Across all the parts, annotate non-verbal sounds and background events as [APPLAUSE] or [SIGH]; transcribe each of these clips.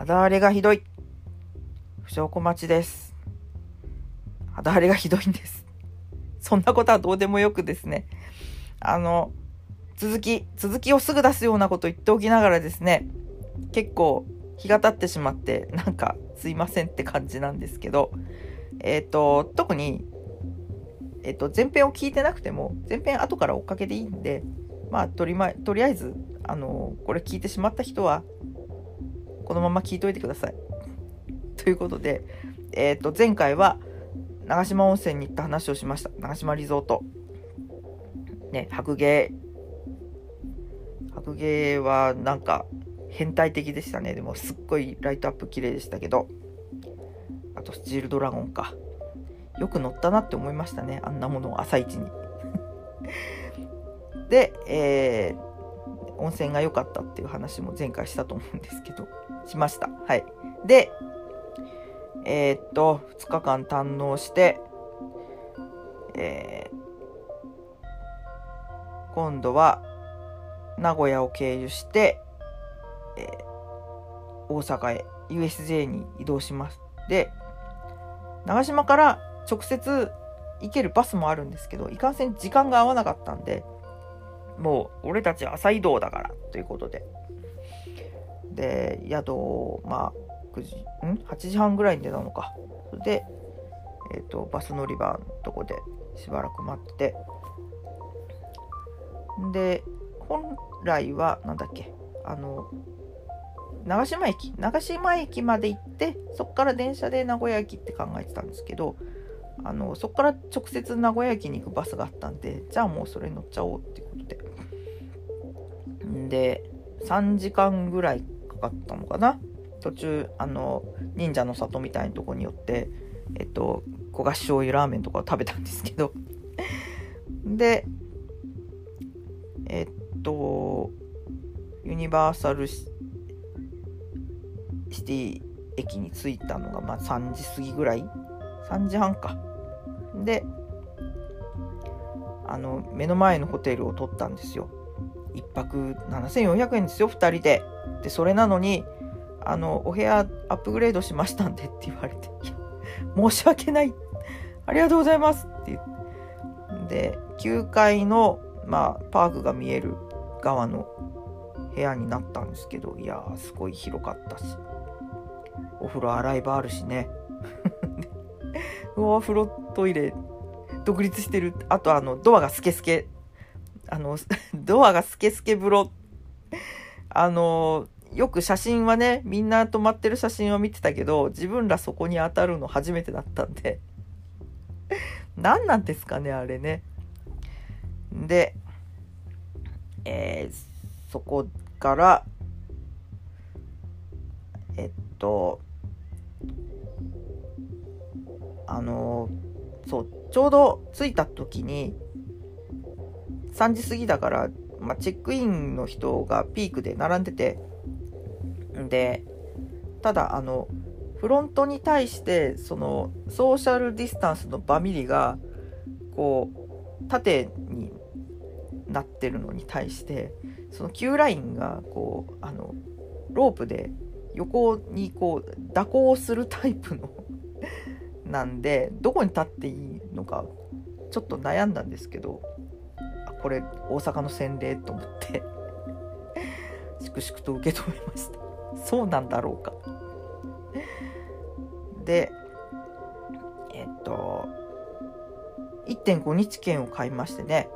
肌荒れがひどい。不祥小町です。肌荒れがひどいんです。そんなことはどうでもよくですね。あの、続き、続きをすぐ出すようなこと言っておきながらですね、結構日が経ってしまって、なんかすいませんって感じなんですけど、えっ、と、特に、えっ、と、前編を聞いてなくても、前編後から追っかけでいいんで、まあ、とりま、とりあえず、あの、これ聞いてしまった人は、このまま聞いといてください。ということで、えっ、と、前回は、長島温泉に行った話をしました。長島リゾート。ね、白芸。白芸はなんか変態的でしたね。でもすっごいライトアップ綺麗でしたけど。あとスチールドラゴンか。よく乗ったなって思いましたね。あんなものを朝一に。[LAUGHS] で、えー温泉が良かったっていう話も前回したと思うんですけど、しました。はい。で、えーっと、2日間堪能して、えー今度は名古屋を経由して、えー大阪へ USJ に移動します。で、長島から直接行けるバスもあるんですけど、いかんせん時間が合わなかったんで、もう俺たち朝移動だからということで。で、宿を、まあ、9時、ん ?8 時半ぐらいに出たのか。それで、えっ、と、バス乗り場のとこでしばらく待って、で、本来は、なんだっけ、あの、長島駅、長島駅まで行って、そこから電車で名古屋駅って考えてたんですけど、あのそこから直接名古屋駅に行くバスがあったんでじゃあもうそれ乗っちゃおうってことでで3時間ぐらいかかったのかな？途中あの忍者の里みたいなとこによってえっと焦がし醤油ラーメンとかを食べたんですけど。[LAUGHS] でえっとユニバーサルシティ駅に着いたのがまあ3時過ぎぐらい？3時半か。であの目の前のホテルを取ったんですよ。1泊7400円ですよ2人で。でそれなのにあのお部屋アップグレードしましたんでって言われて申し訳ない。ありがとうございますって言って。で9階の、まあ、パークが見える側の部屋になったんですけどいやーすごい広かったし。お風呂洗い場あるしね。[LAUGHS] うわ風呂トイレ独立してる。あとあのドアがスケスケ。あの [LAUGHS] ドアがスケスケ風呂。あのよく写真はねみんな泊まってる写真を見てたけど自分らそこに当たるの初めてだったんで。[LAUGHS] 何なんですかねあれね。でえーそこからえっとあのそうちょうど着いた時に3時過ぎだから、まあ、チェックインの人がピークで並んでてでただあのフロントに対してそのソーシャルディスタンスのバミリがこう縦になってるのに対してその Q ラインがこうあのロープで横にこう蛇行するタイプのなんでどこに立っていいのかちょっと悩んだんですけどこれ大阪の洗礼と思って [LAUGHS] 粛々と受け止めました。[LAUGHS] そうなんだろうか。でえっと1.5日券を買いましてね。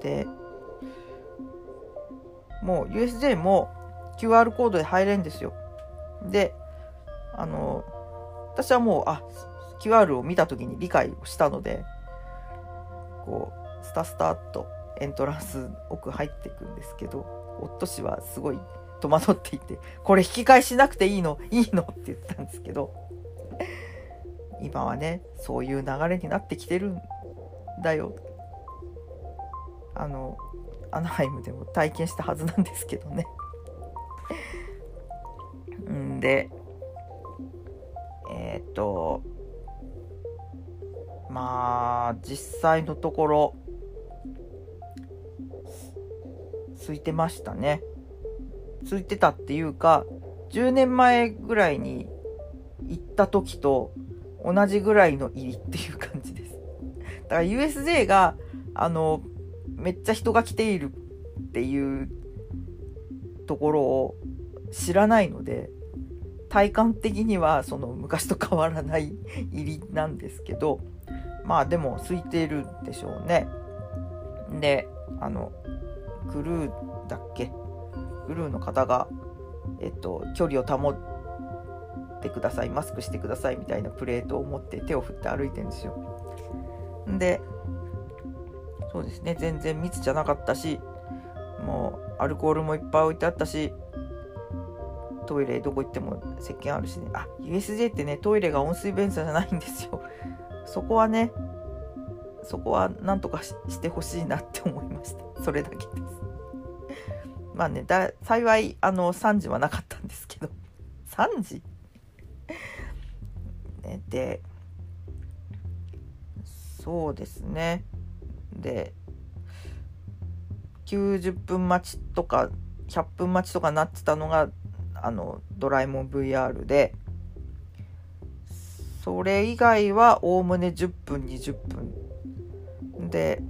でもう USJ も QR コードで入れるんですよ。であの私はもうあ QR を見た時に理解をしたのでこうスタスタっとエントランス奥入っていくんですけど夫氏はすごい戸惑っていてこれ引き返しなくていいの？いいの？って言ったんですけど今はねそういう流れになってきてるんだよ。あのアナハイムでも体験したはずなんですけどね。んでえっ、とまあ実際のところ空いてましたね空いてたっていうか10年前ぐらいに行った時と同じぐらいの入りっていう感じです。だから USJ が、あの、めっちゃ人が来ているっていうところを知らないので、体感的にはその昔と変わらない入りなんですけど、まあでも空いているんでしょうね。で、あの、クルーだっけ？クルーの方が、えっと、距離を保ってください、マスクしてくださいみたいなプレートを持って手を振って歩いてるんですよ。で、そうですね、全然密じゃなかったし、もうアルコールもいっぱい置いてあったし、トイレどこ行っても石鹸あるしね。あ、USJ ってね、トイレが温水便座じゃないんですよ。そこはね、そこはなんとかしてほしいなって思いました。それだけで。まあね、だ幸い、あの、3時はなかったんですけど。[LAUGHS] 3時？[LAUGHS] ね、で、そうですね。で、90分待ちとか、100分待ちとかなってたのが、あの、ドラえもん VR で、それ以外はおおむね10分20分で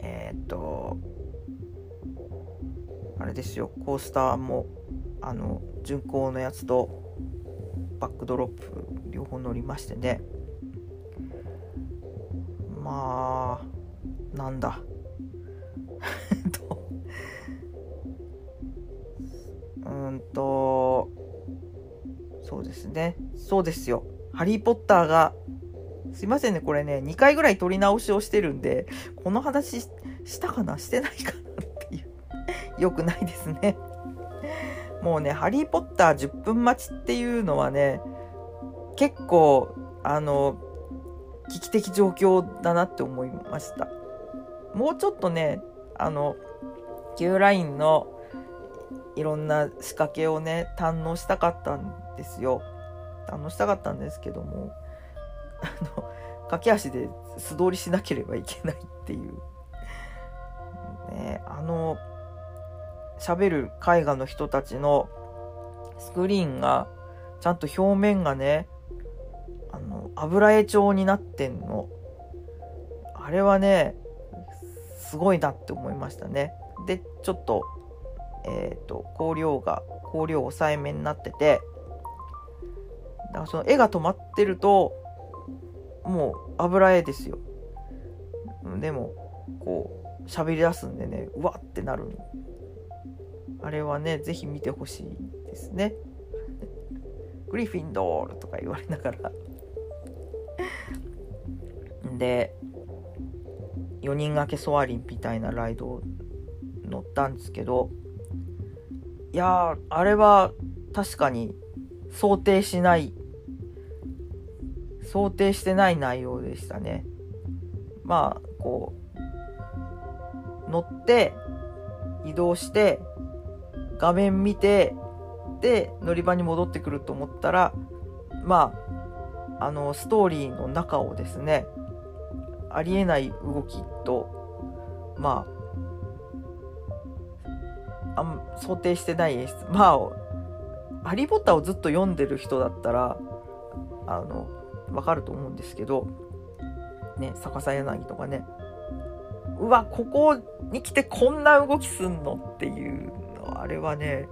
えっ、とあれですよ。コースターもあの巡航のやつとバックドロップ両方乗りましてね。まあなんだ。[LAUGHS] うんと。そうですね。そうですよ。ハリー・ポッターが、すいませんね、これね、2回ぐらい撮り直しをしてるんで、この話したかな？してないかな？よくないですね。[LAUGHS] もうね、ハリー・ポッター10分待ちっていうのはね、結構、あの、危機的状況だなって思いました。もうちょっとね、あの、Q ラインのいろんな仕掛けをね、堪能したかったんですよ。あのしたかったんですけども [LAUGHS] あの駆け足で素通りしなければいけないっていう。ね、あの喋る絵画の人たちのスクリーンがちゃんと表面がねあの油絵調になってんの。あれはねすごいなって思いましたね。でちょっとえっ、ー、と光量が光量抑えめになっててだからその絵が止まってるともう油絵ですよ。でもこう喋り出すんでねうわってなるあれはね是非見てほしいですねグリフィンドールとか言われながらで4人掛けソアリンみたいなライドを乗ったんですけどいやあれは確かに想定しない想定してない内容でしたね。まあ、こう、乗って、移動して、画面見て、で、乗り場に戻ってくると思ったら、まあ、あの、ストーリーの中をですね、ありえない動きと、まあ、あ想定してない演出。まあ、ハリー・ポッターをずっと読んでる人だったら、あの、わかると思うんですけど、ね、逆さ柳とかね、うわ、ここに来てこんな動きすんのっていうあれはね、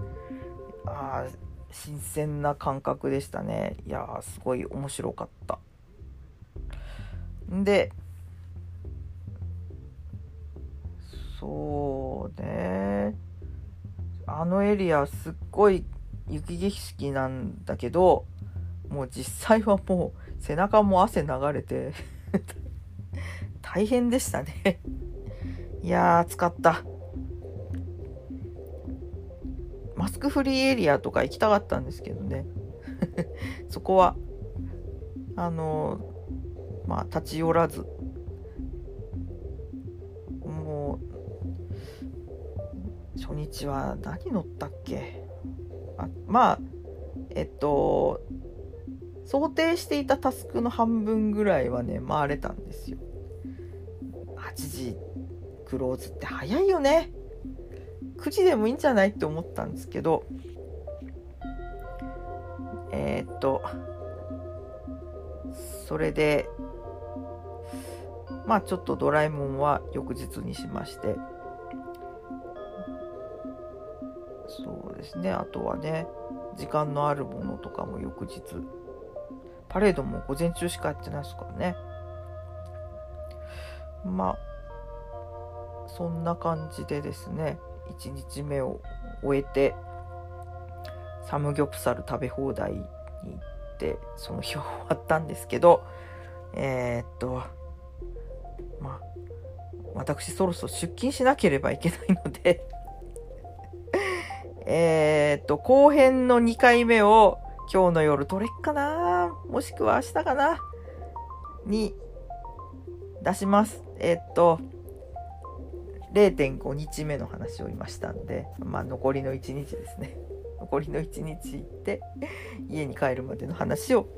あ新鮮な感覚でしたね。いやすごい面白かった。で、そうね。あのエリアすっごい雪景色なんだけど、もう実際はもう背中も汗流れて [LAUGHS] 大変でしたねいやー暑かったマスクフリーエリアとか行きたかったんですけどね [LAUGHS] そこはあのまあ立ち寄らずもう初日は何乗ったっけ？あまあえっと想定していたタスクの半分ぐらいはね、回れたんですよ。8時クローズって早いよね。9時でもいいんじゃないって思ったんですけど、えー、っと、それで、まあちょっとドラえもんは翌日にしまして、そうですね、あとはね、時間のあるものとかも翌日、パレードも午前中しかやってないですからね。まあ、そんな感じでですね、1日目を終えて、サムギョプサル食べ放題に行ってその日は終わったんですけど [LAUGHS] えー、っとまあ私そろそろ出勤しなければいけないので [LAUGHS] えっと後編の2回目を今日の夜どれかなもしくは明日かなに出します。えー、っと0.5日目の話を今したんで、まあ残りの1日ですね。[LAUGHS] 残りの1日行って家に帰るまでの話を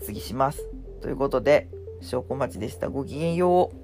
次します。ということで証拠待ちでした。ごきげんよう。